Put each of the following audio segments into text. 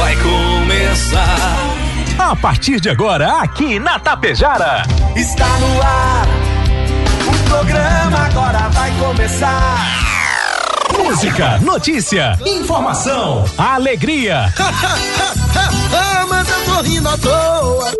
vai começar. A partir de agora, aqui na Tapejara. Está no ar. O programa agora vai começar. Música, notícia, informação, alegria. ah, mas eu tô rindo à toa.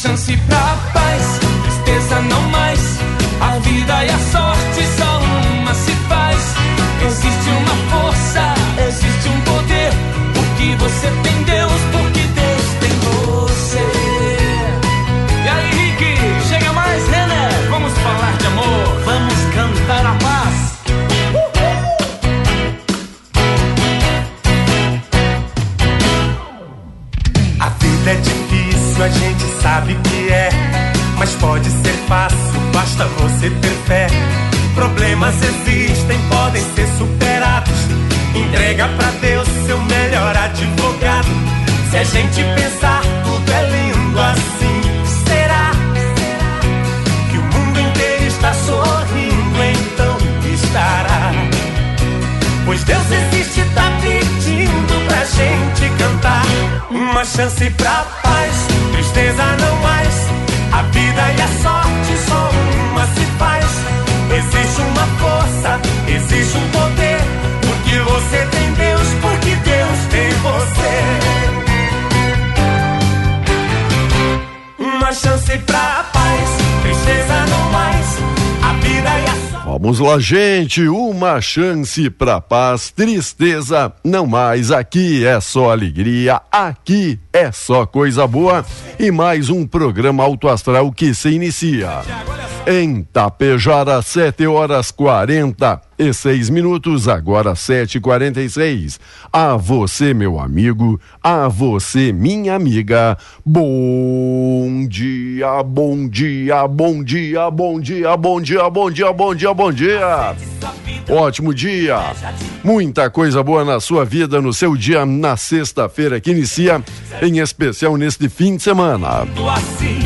chance pra paz, tristeza não mais. A vida e a sorte basta você ter fé. Problemas existem, podem ser superados. Entrega pra Deus seu melhor advogado. Se a gente pensar, tudo é lindo assim. Será que o mundo inteiro está sorrindo? Então estará. Pois Deus existe, tá pedindo pra gente cantar. Uma chance pra paz, tristeza não mais. A vida e a sorte existe um poder. Porque você tem Deus, porque Deus tem você. Uma chance pra paz, tristeza não mais. A vida e a. Vamos lá, gente. Uma chance pra paz, tristeza, não mais. Aqui é só alegria, aqui é só coisa boa. E mais um programa Alto Astral que se inicia. Em Tapejara, 7 horas 46 minutos, agora 7h46. A você, meu amigo, a você, minha amiga. Bom dia, bom dia, bom dia, bom dia, bom dia, bom dia, bom dia, bom dia. Ótimo dia. Muita coisa boa na sua vida, no seu dia, na sexta-feira que inicia, em especial neste fim de semana. Assim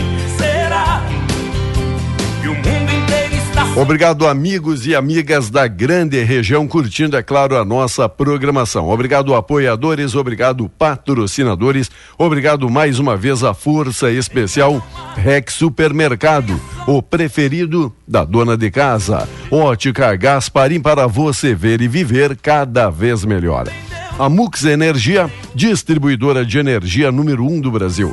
Obrigado, amigos e amigas da grande região, curtindo, é claro, a nossa programação. Obrigado, apoiadores, obrigado, patrocinadores, obrigado mais uma vez à Força Especial Rex Supermercado, o preferido da dona de casa. Ótica Gasparim para você ver e viver cada vez melhor. A Mux Energia, distribuidora de energia número um do Brasil.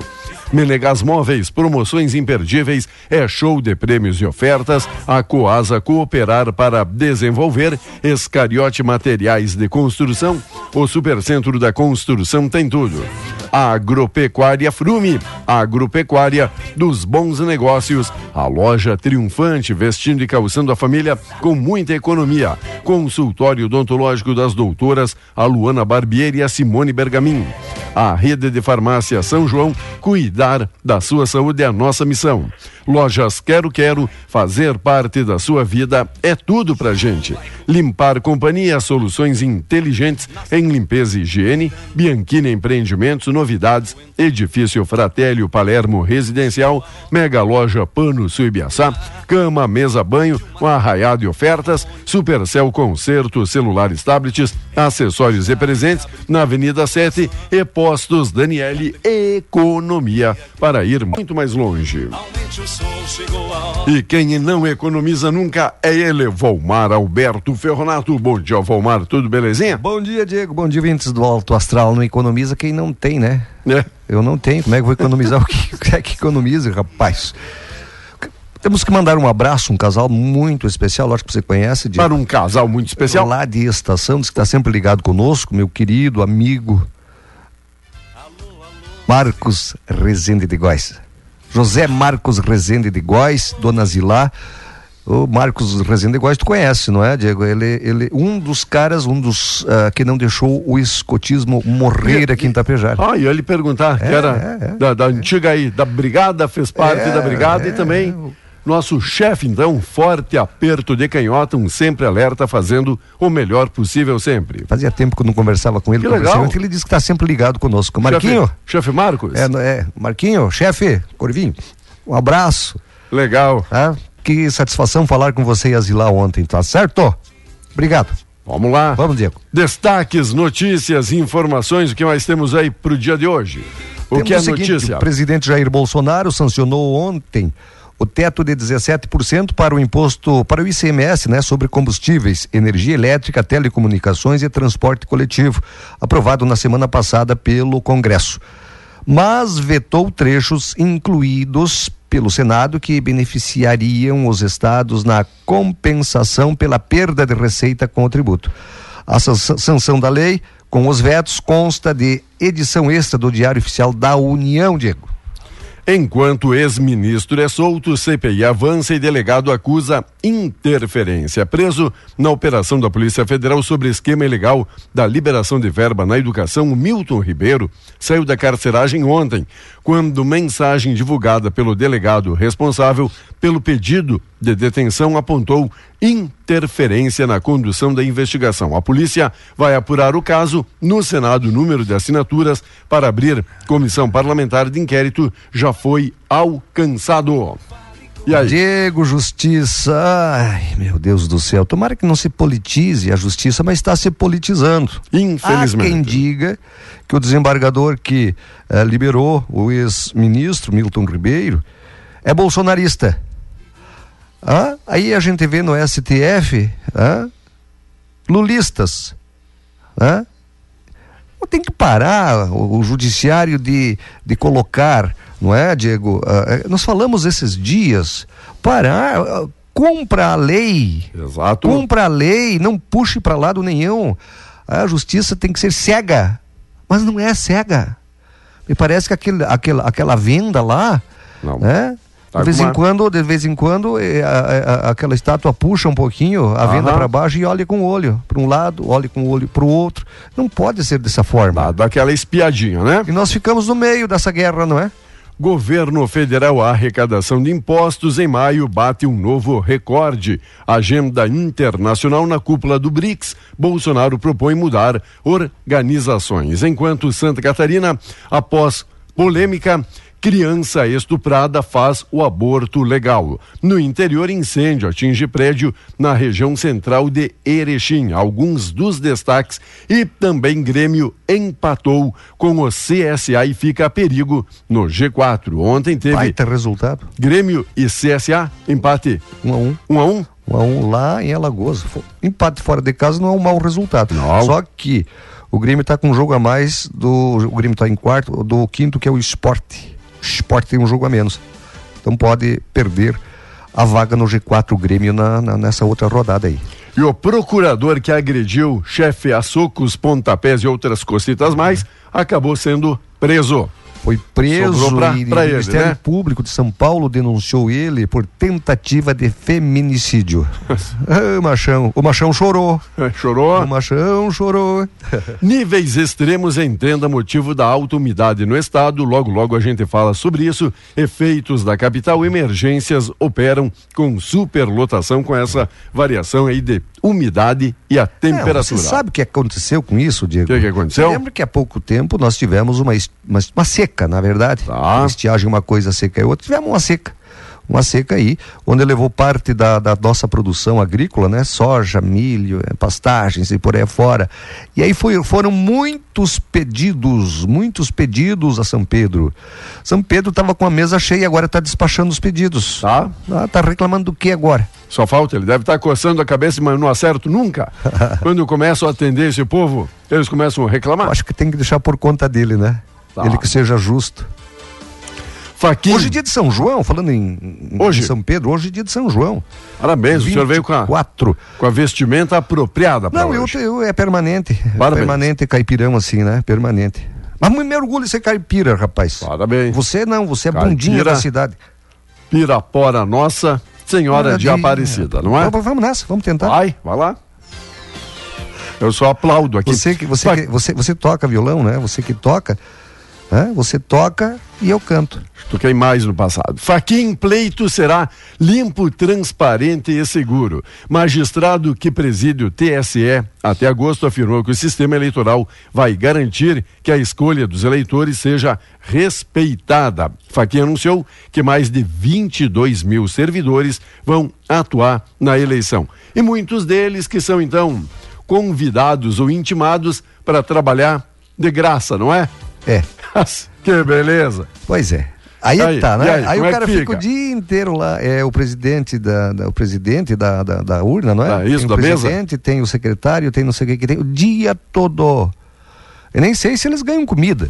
Menegas Móveis, promoções imperdíveis, é show de prêmios e ofertas. A Coasa cooperar para desenvolver Escariote Materiais de Construção. O Supercentro da Construção tem tudo. Agropecuária Frume, agropecuária dos bons negócios. A loja triunfante, vestindo e calçando a família com muita economia. Consultório odontológico das doutoras, a Luana Barbieri e a Simone Bergamin. A rede de farmácia São João, cuidar da sua saúde é a nossa missão. Lojas Quero Quero, fazer parte da sua vida é tudo pra gente. Limpar Companhia, soluções inteligentes em limpeza e higiene. Bianchini Empreendimentos, novidades. Edifício Fratélio Palermo Residencial. Mega Loja Pano Suibiaçá. Cama, mesa, banho, um arraiado de ofertas. Supercel Concerto, celulares, tablets, acessórios e presentes na Avenida 7 e Postos Daniele Economia para ir muito mais longe. E quem não economiza nunca é ele, Volmar Alberto Ferronato. Bom dia, Volmar, tudo belezinha? Bom dia, Diego. Bom dia, vintes do Alto Astral. Não economiza quem não tem, né? É. Eu não tenho. Como é que eu vou economizar? o que é que economiza, rapaz? Temos que mandar um abraço, um casal muito especial, acho que você conhece. Diego. Para um casal muito especial. Lá de estação, diz que está sempre ligado conosco, meu querido amigo Marcos Rezende de Góis. José Marcos Rezende de Góis, Dona Zilá. O Marcos Rezende de Góis, tu conhece, não é, Diego? Ele, ele, um dos caras, um dos uh, que não deixou o escotismo morrer E- aqui em Tapejar. Ah, e eu lhe perguntar, que É, era é, é. da, da antiga aí, da brigada, fez parte É, da brigada e é, também nosso chefe, então, forte aperto de canhota, um sempre alerta, fazendo o melhor possível sempre. Fazia tempo que eu não conversava com ele, Que legal. ele disse que está sempre ligado conosco. Marquinho, Chefe, chefe Marcos? é, é, Marquinho, chefe, Corvinho, um abraço. Legal. Tá? Que satisfação falar com você e a Zilá ontem, tá certo? Obrigado. Vamos lá. Vamos, Diego. Destaques, notícias, informações, o que mais temos aí pro dia de hoje? O Temos que é seguinte, notícia? O presidente Jair Bolsonaro sancionou ontem o teto de 17% para o imposto, para o ICMS, né, sobre combustíveis, energia elétrica, telecomunicações e transporte coletivo, aprovado na semana passada pelo Congresso. Mas vetou trechos incluídos pelo Senado que beneficiariam os estados na compensação pela perda de receita com o tributo. A san- sanção da lei, com os vetos, consta de edição extra do Diário Oficial da União, Diego. Enquanto ex-ministro é solto, CPI avança e delegado acusa interferência. Preso na operação da Polícia Federal sobre esquema ilegal da liberação de verba na educação, Milton Ribeiro saiu da carceragem ontem, quando mensagem divulgada pelo delegado responsável pelo pedido de detenção apontou interferência na condução da investigação. A polícia vai apurar o caso no Senado. O número de assinaturas para abrir comissão parlamentar de inquérito já foi alcançado. E aí? Diego Justiça, ai meu Deus do céu, tomara que não se politize a justiça, mas está se politizando. Infelizmente. Há quem diga que o desembargador que eh, liberou o ex-ministro Milton Ribeiro é bolsonarista. Ah, aí a gente vê no STF ah, lulistas. Ah, tem que parar o, o judiciário de, de colocar, não é, Diego? Ah, eh, nós falamos esses dias, parar, ah, cumpra a lei, Exato. cumpra a lei, não puxe para lado nenhum. A justiça tem que ser cega, mas não é cega. Me parece que aquele, aquela, aquela venda lá, Não. né? Tá De vez em quando, de vez em quando, eh, a- a- a- aquela estátua puxa um pouquinho a venda para baixo e olha com o olho para um lado, olha com o olho para o outro. Não pode ser dessa forma. Dá, dá aquela espiadinha, né? E nós ficamos no meio dessa guerra, não é? Governo federal, a arrecadação de impostos em maio bate um novo recorde. Agenda internacional na cúpula do BRICS. Bolsonaro propõe mudar organizações. Enquanto Santa Catarina, após polêmica, criança estuprada faz o aborto legal. No interior, incêndio atinge prédio na região central de Erechim. Alguns dos destaques e também Grêmio empatou com o CSA e fica a perigo no G4. Ontem teve Baita resultado. Grêmio e CSA, empate Um a um. um a um. Um a um lá em Alagoas. Empate fora de casa não é um mau resultado. Não. Só que o Grêmio está com um jogo a mais do. O Grêmio está em quarto, do quinto, que é o esporte. O esporte tem um jogo a menos. Então pode perder a vaga no G4 o Grêmio na, na- nessa outra rodada aí. E o procurador que agrediu chefe a socos, pontapés e outras cositas mais acabou sendo preso. Foi preso pra- e pra o ele, Ministério né? Público de São Paulo denunciou ele por tentativa de feminicídio. ah, o machão, o machão chorou. Chorou? O machão chorou. Níveis extremos, entenda motivo da alta umidade no estado. Logo, logo a gente fala sobre isso. Efeitos da capital, emergências operam com superlotação, com essa variação aí de umidade e a É, temperatura. você sabe o que aconteceu com isso, Diego? O que que aconteceu? Você lembra que há pouco tempo nós tivemos uma, uma, uma seca, na verdade? Tá. Uma estiagem, uma coisa seca e outra. Tivemos uma seca. uma seca aí, onde levou parte da, da nossa produção agrícola, né? Soja, milho, eh, pastagens e por aí fora. E aí foi, foram muitos pedidos, muitos pedidos a São Pedro. São Pedro estava com a mesa cheia, agora está despachando os pedidos. Tá. Ah, tá reclamando do que agora? Só falta, ele deve estar coçando a cabeça, mas não acerto nunca. Quando começam a atender esse povo, eles começam a reclamar. Acho que tem que deixar por conta dele, né? Tá. Ele que seja justo. Faquinha. Hoje é dia de São João, falando em, em Hoje? São Pedro, hoje é dia de São João. Parabéns, o senhor veio com a, Quatro. com a vestimenta apropriada para Não, eu, hoje. eu é permanente. Parabéns. permanente caipirão assim, né? Permanente. Mas me orgulho de ser caipira, rapaz. Parabéns. Você não, você é Caipira. bundinha da cidade. Pirapora Nossa Senhora de Aparecida, não é? Vamos, vamos nessa, vamos tentar. Vai, vai lá. Eu só aplaudo aqui. Você que você, que- você você toca violão, né? Você que toca, né? Você toca e eu canto. Toquei mais no passado. Faquin pleito será limpo, transparente e seguro. Magistrado que preside o TSE até agosto afirmou que o sistema eleitoral vai garantir que a escolha dos eleitores seja respeitada. Faquin anunciou que mais de 22 mil servidores vão atuar na eleição. E muitos deles que são então convidados ou intimados para trabalhar de graça, não é? É. que beleza. Pois é. Aí, Aí, tá, né? aí, Aí, o é cara que fica fica? o dia inteiro lá, é o presidente da, da- o presidente da, da, da urna, não é? Ah, isso, tem o mesa? presidente, tem o secretário, tem não sei o que que tem, o dia todo. Eu nem sei se eles ganham comida.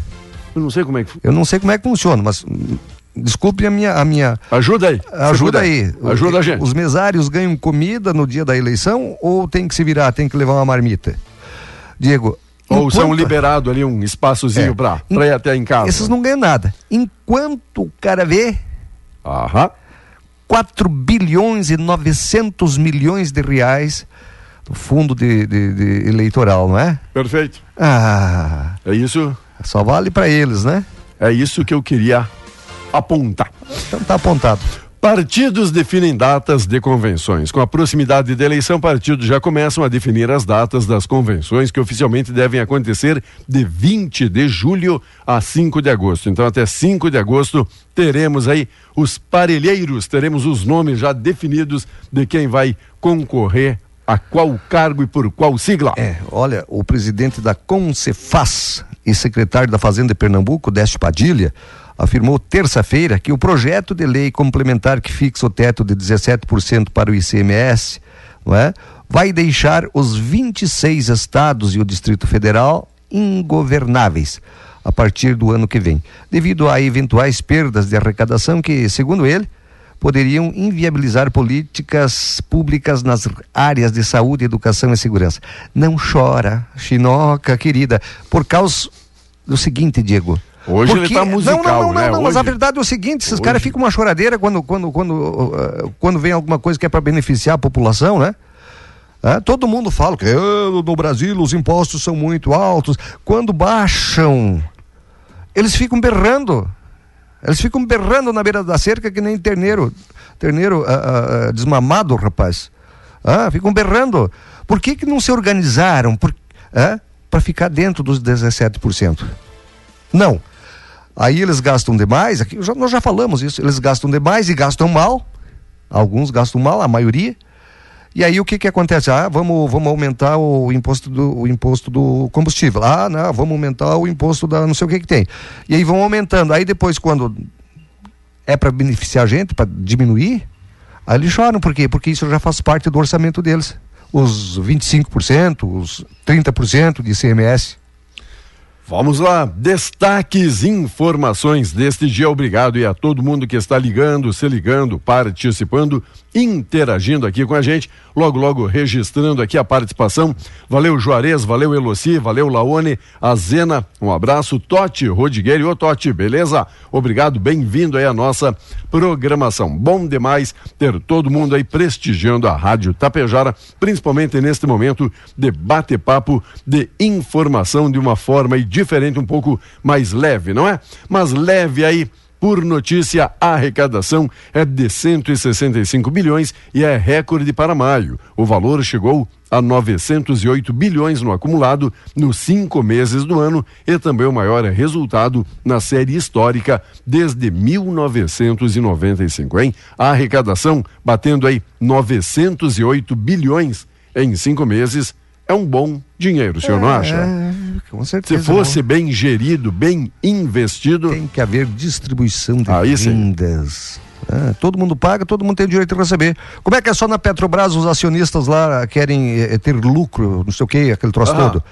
Eu não sei como é que. Eu não sei como é que funciona, mas hum, desculpe a minha a minha Ajuda aí. ajuda aí. Ajuda a gente. Os mesários ganham comida no dia da eleição ou tem que se virar, tem que levar uma marmita? Diego, Ou são enquanto- liberado ali um espaçozinho É. pra, pra ir até em casa. Esses não ganham nada. Enquanto o cara vê Aham. 4 bilhões e 900 milhões de reais do fundo de, de- de eleitoral, não é? Perfeito. Ah, É isso, só vale para eles, né? é isso que eu queria apontar. Então tá apontado. Partidos definem datas de convenções. Com a proximidade da eleição, partidos já começam a definir as datas das convenções que oficialmente devem acontecer de 20 de julho a 5 de agosto. Então, até 5 de agosto, teremos aí os parelheiros, teremos os nomes já definidos de quem vai concorrer a qual cargo e por qual sigla. É, olha, o presidente da Concefaz e secretário da Fazenda de Pernambuco, Décio Padilha, afirmou terça-feira que o projeto de lei complementar que fixa o teto de 17% para o ICMS, não é? vai deixar os 26 estados e o Distrito Federal ingovernáveis a partir do ano que vem, devido a eventuais perdas de arrecadação que, segundo ele, poderiam inviabilizar políticas públicas nas áreas de saúde, educação e segurança. Não chora, chinoca, querida, por causa do seguinte, Diego. Hoje ele Porque- tá musical, não, não, não, né? não, mas a verdade é o seguinte, esses Hoje- caras ficam uma choradeira quando, quando, quando, uh, quando vem alguma coisa que é para beneficiar a população, né? Ah, todo mundo fala que "Ah, no Brasil os impostos são muito altos. Quando baixam, eles ficam berrando. Eles ficam berrando na beira da cerca que nem terneiro, terneiro ah, desmamado, rapaz. Ah, ficam berrando. Por que, que não se organizaram para ficar dentro dos 17%? Não. Aí eles gastam demais, aqui já- nós já falamos isso, eles gastam demais e gastam mal. Alguns gastam mal, a maioria. E aí o que que acontece? Ah, vamos, vamos aumentar o imposto do o imposto do combustível. Ah, não, vamos aumentar o imposto da não sei o que que tem. E aí vão aumentando. Aí depois quando é para beneficiar a gente, para diminuir, aí eles choram por quê? Porque isso já faz parte do orçamento deles. Os 25%, os 30% de ICMS. Vamos lá, destaques, informações deste dia. Obrigado e a todo mundo que está ligando, se ligando, participando, interagindo aqui com a gente. Logo, logo registrando aqui a participação. Valeu Juarez, valeu Eloci, valeu Laone, a Zena, um abraço. Totti, Rodigueiro, ô Totti, beleza? Obrigado, bem-vindo aí à nossa programação. Bom demais ter todo mundo aí prestigiando a Rádio Tapejara, principalmente neste momento de bate-papo, de informação de uma forma aí diferente, um pouco mais leve, não é? Mas leve aí. Por notícia, a arrecadação é de 165 bilhões e é recorde para maio. O valor chegou a 908 bilhões no acumulado nos cinco meses do ano e também o maior resultado na série histórica desde 1995, hein? A arrecadação batendo aí 908 bilhões em cinco meses é um bom dinheiro, o senhor é, não acha? É, com certeza. Se fosse bem gerido, bem investido. Tem que haver distribuição de Aí rendas. É, todo mundo paga, todo mundo tem o direito de receber. Como é que é só na Petrobras os acionistas lá querem é, ter lucro, não sei o que, aquele troço todo?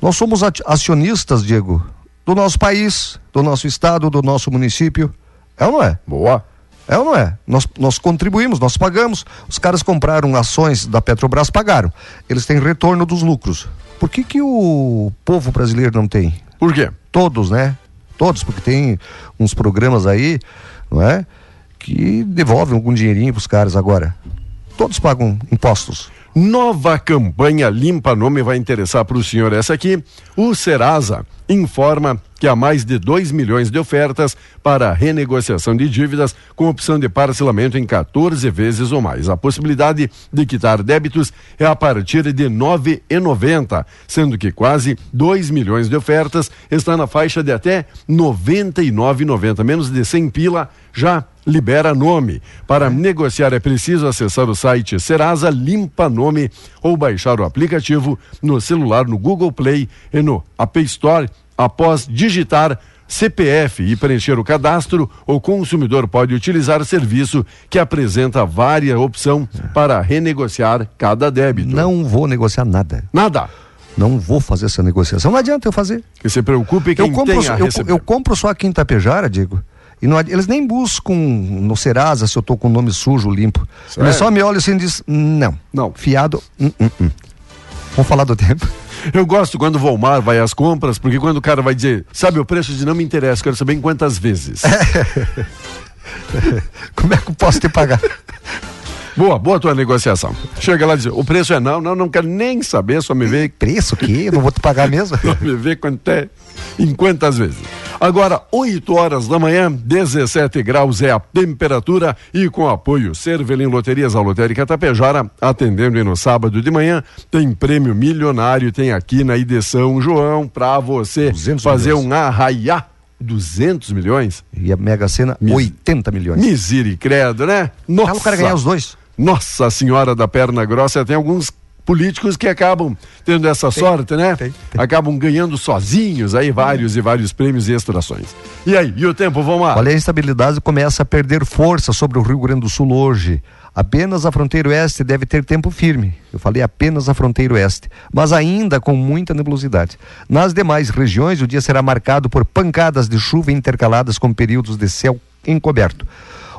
Nós somos acionistas, Diego, do nosso país, do nosso estado, do nosso município. É ou não é? Boa. É ou não é? Nós, nós contribuímos, nós pagamos. Os caras compraram ações da Petrobras, pagaram. Eles têm retorno dos lucros. Por que, que o povo brasileiro não tem? Por quê? Todos, né? Todos, porque tem uns programas aí, não é? Que devolvem algum dinheirinho para os caras agora. Todos pagam impostos. Nova campanha Limpa Nome vai interessar para o senhor. Essa aqui, o Serasa informa que há mais de 2 milhões de ofertas para renegociação de dívidas com opção de parcelamento em 14 vezes ou mais. A possibilidade de quitar débitos é a partir de R$ 9,90, sendo que quase 2 milhões de ofertas estão na faixa de até R$ 99,90, menos de 100 pila já libera nome. Para negociar é preciso acessar o site Serasa Limpa Nome ou baixar o aplicativo no celular no Google Play e no App Store após digitar CPF e preencher o cadastro, o consumidor pode utilizar serviço que apresenta várias opções para renegociar cada débito. Não vou negociar nada. Nada. Não vou fazer essa negociação. Não adianta eu fazer. Que se preocupe quem eu compro, tem a eu, eu, compro só aqui em Tapejara, digo. E não, eles nem buscam no Serasa se eu tô com o nome sujo, limpo. Sério? Eles só me olham assim e dizem, não. Não. Fiado, hum, hum, hum. Vamos falar do tempo. Eu gosto quando o Volmar vai às compras, porque quando o cara vai dizer, sabe o preço de não me interessa, quero saber em quantas vezes. Como é que eu posso te pagar? Boa, boa tua negociação. Chega lá e diz, o preço é não, não, não quero nem saber, só me vê. Preço que? Não vou te pagar mesmo? só me vê quanto é, em quantas vezes. Agora, 8 horas da manhã, 17 graus é a temperatura e com apoio Cervelim Loterias, a Lotérica Tapejara, atendendo no sábado de manhã, tem prêmio milionário, tem aqui na ID São João, pra você fazer milhões. um arraiá 200 milhões? E a Mega Sena, Mis... 80 milhões. Misericredo, né? Nossa. o cara ganhar os dois. Nossa Senhora da Perna Grossa, tem alguns políticos que acabam tendo essa tem, sorte, né? Tem, tem. Acabam ganhando sozinhos aí vários e vários prêmios e extrações. E aí, e o tempo, vamos lá? Olha, a instabilidade começa a perder força sobre o Rio Grande do Sul hoje. Apenas a fronteira oeste deve ter tempo firme. Eu falei apenas a fronteira oeste, mas ainda com muita nebulosidade. Nas demais regiões, o dia será marcado por pancadas de chuva intercaladas com períodos de céu encoberto.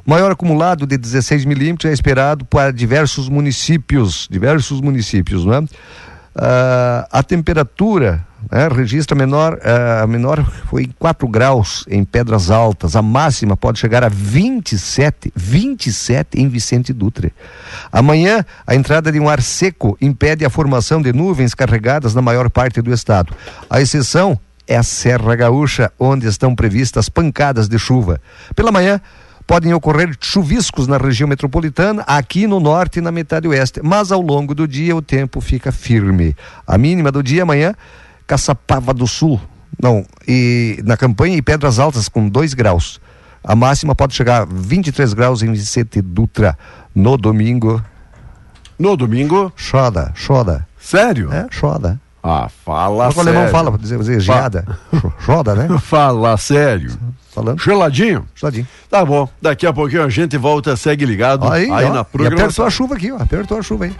Maior acumulado de 16 milímetros é esperado para diversos municípios, diversos municípios, não é? Uh, a temperatura né, registra menor, uh, a menor foi 4 graus em Pedras Altas, a máxima pode chegar a 27, 27 em Vicente Dutra. Amanhã, a entrada de um ar seco impede a formação de nuvens carregadas na maior parte do estado. A exceção é a Serra Gaúcha, onde estão previstas pancadas de chuva. Pela manhã, podem ocorrer chuviscos na região metropolitana, aqui no norte e na metade oeste, mas ao longo do dia o tempo fica firme. A mínima do dia amanhã, Caçapava do Sul, não, e na campanha e Pedras Altas com 2 graus. A máxima pode chegar a 23 graus em Vicente Dutra no domingo. No domingo? Choda, choda. Sério? É, choda. Ah, fala Mas sério. O alemão fala, dizer, dizer geada. Né? Fala sério. Falando. Geladinho? Geladinho. Tá bom. Daqui a pouquinho a gente volta, segue ligado aí, aí ó, na programação. E apertou a chuva aqui, ó. Apertou a chuva aí.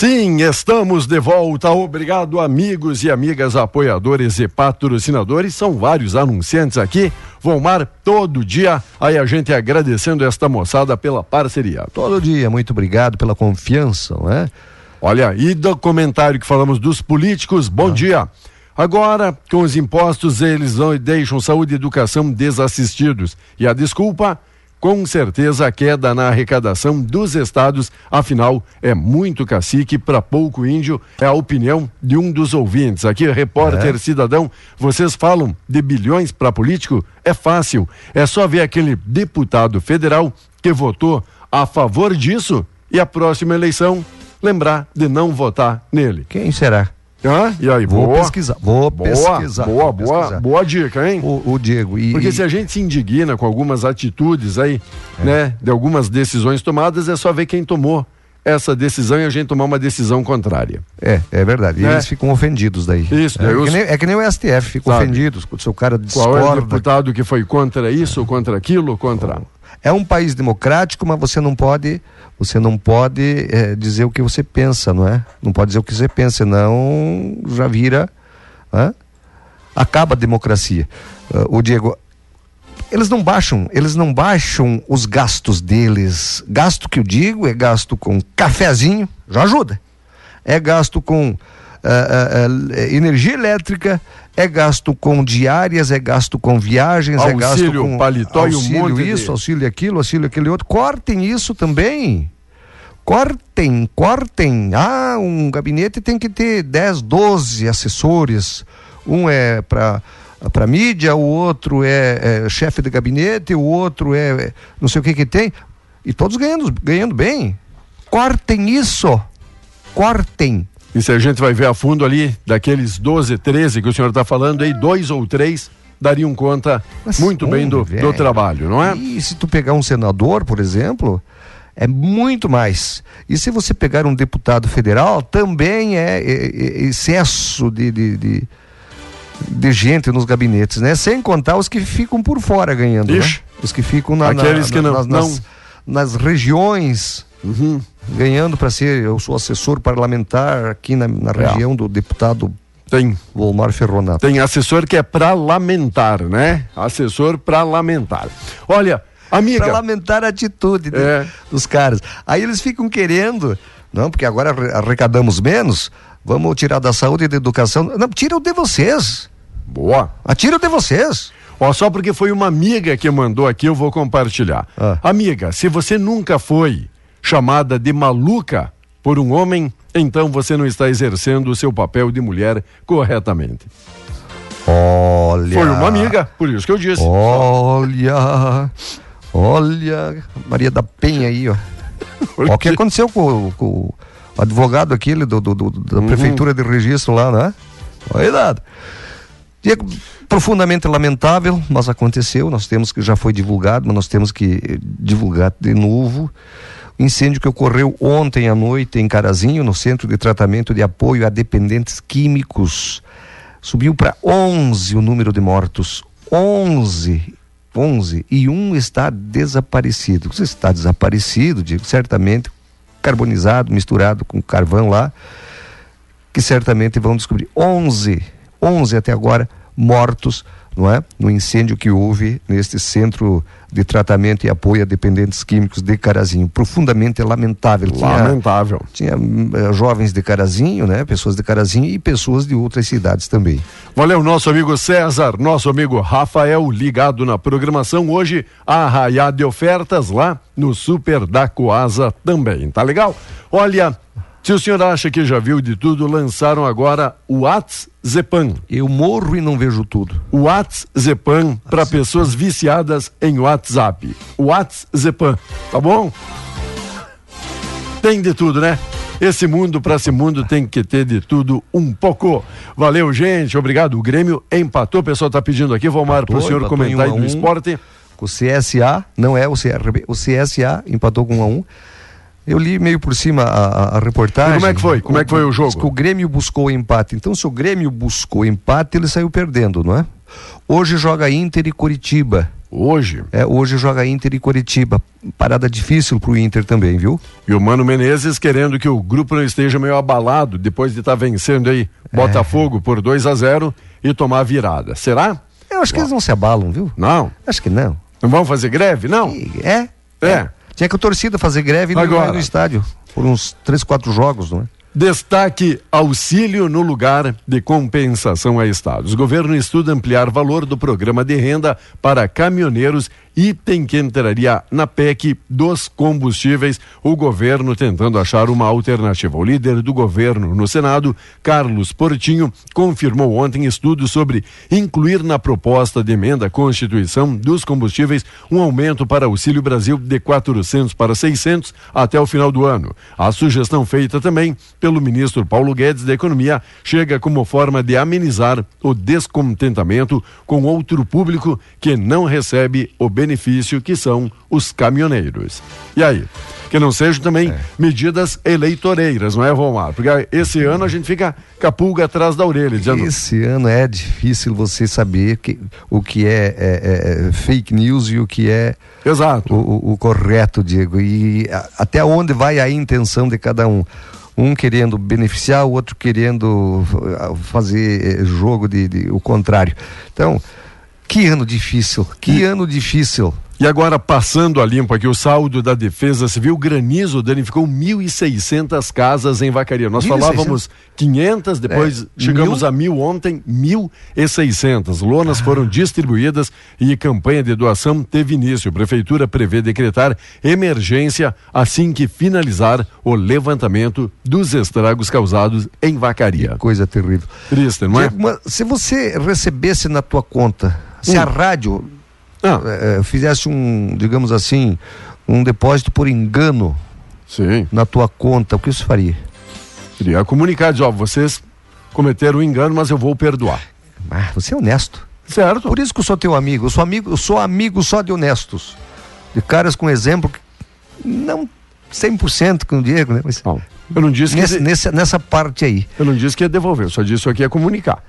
Sim, estamos de volta. Obrigado, amigos e amigas, apoiadores e patrocinadores. São vários anunciantes aqui. Vomar todo dia. Aí a gente agradecendo esta moçada pela parceria. Todo dia, muito obrigado pela confiança, não é? Olha, e do comentário que falamos dos políticos, bom ah. dia. Agora, com os impostos, eles não deixam saúde e educação desassistidos. E a desculpa com certeza a queda na arrecadação dos estados, afinal, é muito cacique para pouco índio, é a opinião de um dos ouvintes. Aqui, repórter É. cidadão, vocês falam de bilhões para político? É fácil, é só ver aquele deputado federal que votou a favor disso e a próxima eleição lembrar de não votar nele. Quem será? Hã? E aí, Vou boa. pesquisar, vou boa, pesquisar, Boa, vou boa, pesquisar. boa dica, hein? O, o Diego. E, Porque e- se a gente se indigna com algumas atitudes aí, né, de algumas decisões tomadas, é só ver quem tomou essa decisão e a gente tomar uma decisão contrária. É, é verdade. E Né? eles ficam ofendidos daí. Isso, é, daí que os- nem, é que nem o STF, ficam ofendidos. Se o cara Qual é o discorda. deputado que foi contra isso, contra aquilo, contra. É um país democrático, mas você não pode, você não pode eh, dizer o que você pensa, não é? Não pode dizer o que você pensa, senão já vira, hã? acaba a democracia. Ah, o Diego, eles não baixam, eles não baixam os gastos deles. Gasto que eu digo é gasto com cafezinho, já ajuda. É gasto com ah, ah, energia elétrica, é gasto com diárias, é gasto com viagens, é gasto Auxílio, com paletó e um auxílio monte de- isso, auxílio aquilo, auxílio aquele outro. Cortem isso também. Cortem, cortem. Ah, um gabinete tem que ter 10, 12 assessores. Um é para para mídia, o outro é, é chefe de gabinete, o outro é, é não sei o que que tem. E todos ganhando, ganhando bem. Cortem isso. Cortem. E se a gente vai ver a fundo ali, daqueles 12, 13 que o senhor está falando aí, dois ou três dariam conta Mas muito bem do, do trabalho, não é? E se tu pegar um senador, por exemplo, é muito mais. E se você pegar um deputado federal, também é, é- é excesso de, de, de, de gente nos gabinetes, né? Sem contar os que ficam por fora ganhando, né? Os que ficam na, na- Aqueles que não- nas, não- nas, nas regiões. Uhum. Ganhando para ser, eu sou assessor parlamentar aqui na, na É. região do deputado Tem, Volmar Ferronato. tem assessor que é para lamentar, né? Assessor para lamentar. Olha, amiga. Pra lamentar a atitude de- É. dos caras. Aí eles ficam querendo, não, porque agora arre- arrecadamos menos, vamos tirar da saúde e da educação. Não, tira o de vocês. Boa. Atira o de vocês. Ó, só porque foi uma amiga que mandou aqui, eu vou compartilhar. Ah. Amiga, se você nunca foi chamada de maluca por um homem, então você não está exercendo o seu papel de mulher corretamente. Olha. Foi uma amiga, por isso que eu disse. Olha. Olha. Maria da Penha aí, ó. Ó, o que aconteceu com, o- com o advogado aquele do, do- do- da Uhum. prefeitura de registro lá, né? Cuidado. Diego, profundamente lamentável, mas aconteceu. Nós temos que já foi divulgado, mas nós temos que eh, divulgar de novo. Incêndio que ocorreu ontem à noite em Carazinho, no Centro de Tratamento de Apoio a Dependentes Químicos. Subiu para 11 o número de mortos. 11. 11. E um está desaparecido. Você está desaparecido, digo, certamente carbonizado, misturado com carvão lá, que certamente vão descobrir. 11. 11 até agora mortos, não é? No incêndio que houve neste centro de tratamento e apoio a dependentes químicos de Carazinho. Profundamente lamentável. Tinha- Lamentável. tinha hum, eh, jovens de Carazinho, né? Pessoas de Carazinho e pessoas de outras cidades também. Valeu, nosso amigo César, nosso amigo Rafael, ligado na programação hoje, arraiá de ofertas lá no Super da Coasa também, tá legal? Olha, se o senhor acha que já viu de tudo, lançaram agora o WhatsApp. Eu morro e não vejo tudo. O WhatsApp para pessoas viciadas em WhatsApp. O WhatsApp, tá bom? Tem de tudo, né? Esse mundo para esse mundo tem que ter de tudo um pouco. Valeu, gente. Obrigado. O Grêmio empatou. O pessoal tá pedindo aqui, Valmar, para o senhor comentar aí um do um. esporte. O CSA, não é o CRB, o CSA empatou com 1 a 1. Eu li meio por cima a, a- reportagem. E como é que foi? Como é que foi o jogo? Diz que o Grêmio buscou o empate. Então, se o Grêmio buscou empate, ele saiu perdendo, não é? Hoje joga Inter e Curitiba. Hoje. É, hoje joga Inter e Curitiba. Parada difícil pro Inter também, viu? E o Mano Menezes querendo que o grupo não esteja meio abalado depois de estar vencendo aí É. Botafogo por 2 a 0 e tomar a virada. Será? Eu acho que eles não se abalam, viu? Não. Acho que não. Não vão fazer greve? Não. E- É? É. Tinha que a torcida fazer greve Agora. no estádio. Por uns três, quatro jogos, não é? Destaque auxílio no lugar de compensação a estados. O governo estuda ampliar valor do programa de renda para caminhoneiros item que entraria na PEC dos combustíveis, o governo tentando achar uma alternativa. O líder do governo no Senado, Carlos Portinho, confirmou ontem estudos sobre incluir na proposta de emenda à Constituição dos combustíveis um aumento para Auxílio Brasil de 400 para 600 até o final do ano. A sugestão feita também pelo ministro Paulo Guedes da Economia chega como forma de amenizar o descontentamento com outro público que não recebe o que são os caminhoneiros. E aí? Que não sejam também é. medidas eleitoreiras, não é, Vomar? Porque esse ano a gente fica com a pulga atrás da orelha. Dizendo... Esse ano é difícil você saber que, o que é, é, é fake news e o que é Exato. O, o, correto, Diego. E a, até onde vai a intenção de cada um um querendo beneficiar, o outro querendo fazer eh, jogo de, de, o contrário. Então, que ano difícil, que ano difícil. E agora, passando a limpo aqui, o saldo da Defesa Civil, granizo danificou 1.600 casas em Vacaria. Nós 1. falávamos 600? 500, depois é, chegamos mil? a mil ontem, 1.600. Lonas ah. foram distribuídas e campanha de doação teve início. A Prefeitura prevê decretar emergência assim que finalizar o levantamento dos estragos causados em Vacaria. Que coisa terrível. Triste, não é? Se você recebesse na tua conta, se hum. a rádio ah. é, fizesse um, digamos assim, um depósito por engano Sim. na tua conta, o que isso faria? Iria comunicar, dizer, ó, vocês cometeram um engano, mas eu vou perdoar. Ah, você é honesto. Certo. Por isso que eu sou teu amigo. Eu sou amigo, eu sou amigo só de honestos. De caras com exemplo, não 100% com o Diego, né? Mas não, eu não disse nesse, que... nessa, nessa parte aí. Eu não disse que ia devolver, eu só disse que ia comunicar.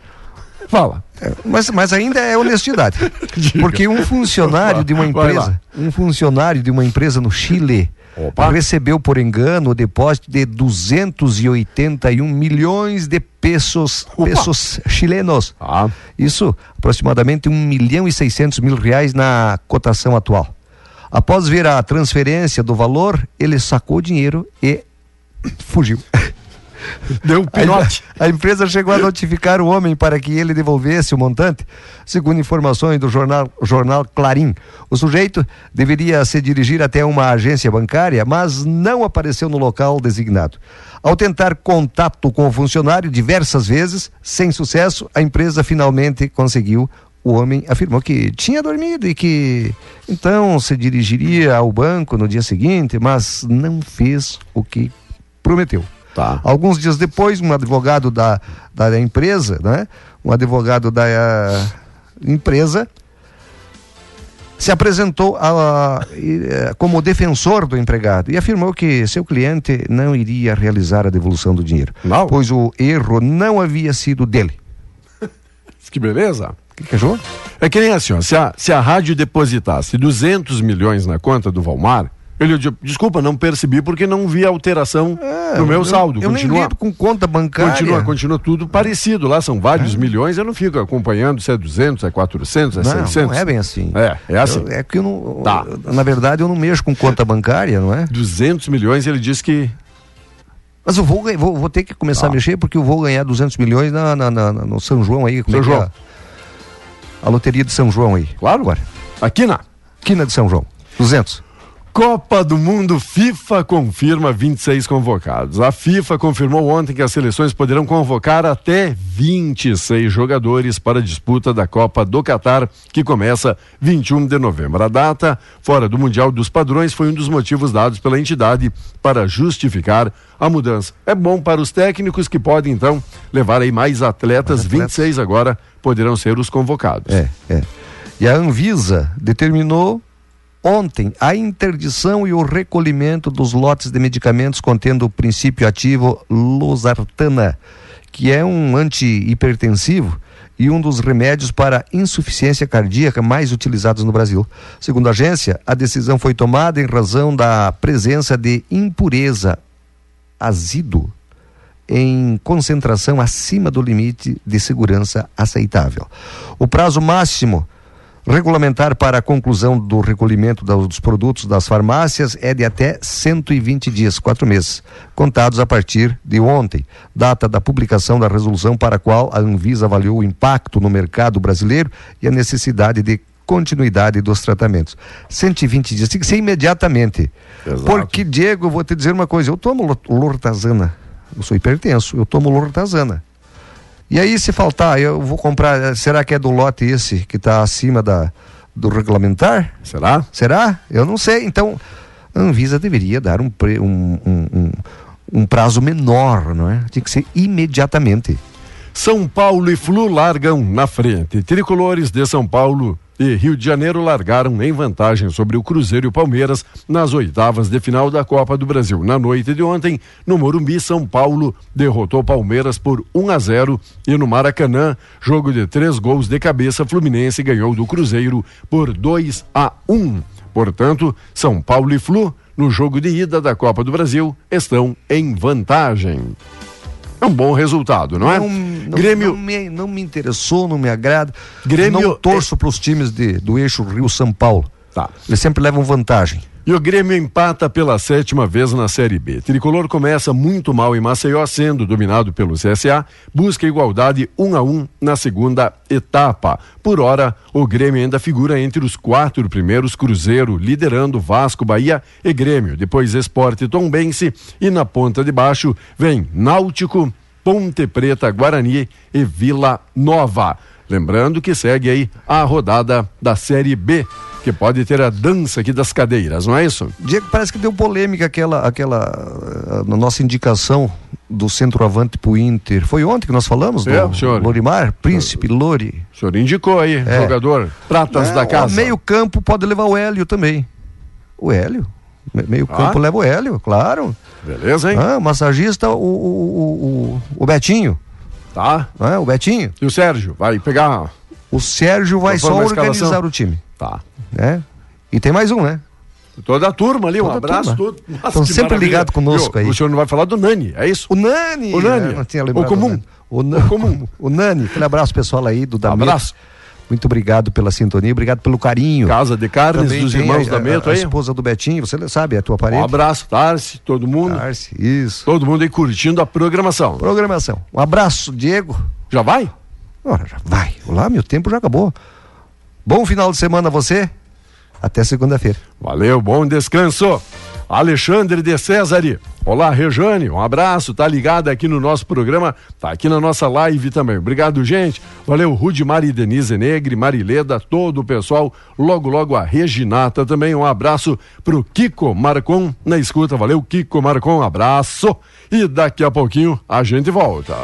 Fala. É, mas, mas ainda é honestidade. Porque um funcionário de uma empresa, um funcionário de uma empresa no Chile Opa. recebeu por engano o depósito de 281 milhões de pesos, pesos chilenos. Ah. Isso aproximadamente 1 milhão e 600 mil reais na cotação atual. Após ver a transferência do valor, ele sacou o dinheiro e fugiu. Deu um pinote. A, a, empresa chegou a notificar o homem para que ele devolvesse o montante, segundo informações do jornal, jornal Clarim. O sujeito deveria se dirigir até uma agência bancária, mas não apareceu no local designado. Ao tentar contato com o funcionário diversas vezes, sem sucesso, a empresa finalmente conseguiu o homem afirmou que tinha dormido e que então se dirigiria ao banco no dia seguinte, mas não fez o que prometeu. Tá. Alguns dias depois, um advogado da, da empresa, né? um advogado da uh, empresa, se apresentou a, a, a, eh, como defensor do empregado e afirmou que seu cliente não iria realizar a devolução do dinheiro, não. pois o erro não havia sido dele. que beleza! Que que achou? É que nem assim, ó, se, a, se a rádio depositasse 200 milhões na conta do Valmar, ele disse, desculpa, não percebi porque não vi alteração é, no meu eu, saldo. Eu continua, nem com conta bancária. Continua, continua tudo parecido. Lá são vários é. milhões, eu não fico acompanhando se é 200, é 400, é não, 600. Não é bem assim. É, é assim. Eu, é que eu não, tá. na verdade eu não mexo com conta bancária, não é? 200 milhões, ele disse que mas eu vou, vou, vou ter que começar ah. a mexer porque eu vou ganhar 200 milhões na, na, na no São João aí. São é João. É? A loteria de São João aí. Claro. Agora. Aqui na? Aqui na de São João. 200. Copa do Mundo FIFA confirma 26 convocados. A FIFA confirmou ontem que as seleções poderão convocar até 26 jogadores para a disputa da Copa do Catar, que começa 21 de novembro. A data, fora do Mundial dos Padrões, foi um dos motivos dados pela entidade para justificar a mudança. É bom para os técnicos que podem então levar aí mais atletas, mais atletas. 26 agora poderão ser os convocados. É, é. E a Anvisa determinou ontem a interdição e o recolhimento dos lotes de medicamentos contendo o princípio ativo losartana, que é um antihipertensivo e um dos remédios para insuficiência cardíaca mais utilizados no Brasil. Segundo a agência, a decisão foi tomada em razão da presença de impureza azido em concentração acima do limite de segurança aceitável. O prazo máximo regulamentar para a conclusão do recolhimento dos produtos das farmácias é de até 120 dias, quatro meses, contados a partir de ontem, data da publicação da resolução para a qual a Anvisa avaliou o impacto no mercado brasileiro e a necessidade de continuidade dos tratamentos. 120 dias, tem que ser imediatamente. Exato. Porque, Diego, eu vou te dizer uma coisa, eu tomo lo- lortazana, eu sou hipertenso, eu tomo lortazana. E aí, se faltar, eu vou comprar, será que é do lote esse que está acima da, do regulamentar? Será? Será? Eu não sei. Então, a Anvisa deveria dar um, pre- um, um- um prazo menor, não é? Tinha que ser imediatamente. São Paulo e Flu largam na frente. Tricolores de São Paulo e Rio de Janeiro largaram em vantagem sobre o Cruzeiro e o Palmeiras nas oitavas de final da Copa do Brasil. Na noite de ontem, no Morumbi, São Paulo derrotou Palmeiras por 1 a 0 e no Maracanã, jogo de três gols de cabeça, Fluminense ganhou do Cruzeiro por 2 a 1. Portanto, São Paulo e Flu, no jogo de ida da Copa do Brasil, estão em vantagem. É um bom resultado, não é? Não, não- Grêmio. não me, não me interessou, não me agrada. Grêmio não torço para os times de, do eixo Rio-São Paulo. Tá. Eles sempre levam vantagem. E o Grêmio empata pela sétima vez na Série B. Tricolor começa muito mal em Maceió, sendo dominado pelo CSA, busca igualdade 1 a 1 na segunda etapa. Por hora, o Grêmio ainda figura entre os quatro primeiros, Cruzeiro liderando Vasco, Bahia e Grêmio. Depois Esporte Tombense e na ponta de baixo vem Náutico, Ponte Preta, Guarani e Vila Nova. Lembrando que segue aí a rodada da Série B, que pode ter a dança aqui das cadeiras, não é isso? Diego, parece que deu polêmica aquela, aquela eh, na nossa indicação do centroavante pro Inter. Foi ontem que nós falamos É, do senhor. Lorimar, Príncipe Lori. O senhor indicou aí, É. jogador, pratas É, da casa. Meio campo pode levar o Hélio também. O Hélio? Me- Meio Ah. campo leva o Hélio, claro. Beleza, hein? Ah, massagista, o, o, o, o, Betinho. Tá. É? O Betinho. E o Sérgio, vai pegar. O Sérgio vai só organizar o time. Tá. Né? E tem mais um, né? Toda a turma ali, um Toda a abraço. Tudo. Nossa, Estão sempre maravilha. ligados conosco aí. O senhor não vai falar do Nani, é isso? O Nani. O Nani. né? Não tinha lembrado O comum. do Nani. O, O comum. O Nani. Aquele abraço pessoal aí do Dameto. Abraço. Muito obrigado pela sintonia, obrigado pelo carinho. Casa de Carnes Também dos irmãos a, da a- Meto a aí. esposa do Betinho, você sabe, é a tua Um parente. abraço, Tarsi, todo mundo. Tarsi, isso. Todo mundo aí curtindo a programação. Programação. Um abraço, Diego. Já vai? Ora, já vai. Olá, meu tempo já acabou. Bom final de semana a você. Até segunda-feira. Valeu, bom descanso. Alexandre de César. Olá, Rejane, um abraço, tá ligado aqui no nosso programa, tá aqui na nossa live também. Obrigado, gente. Valeu, Rude Mari Denise Negre, Marileda, todo o pessoal. Logo, logo a Reginata também. Um abraço pro Kiko Marcon na escuta. Valeu, Kiko Marcon, abraço. E daqui a pouquinho a gente volta.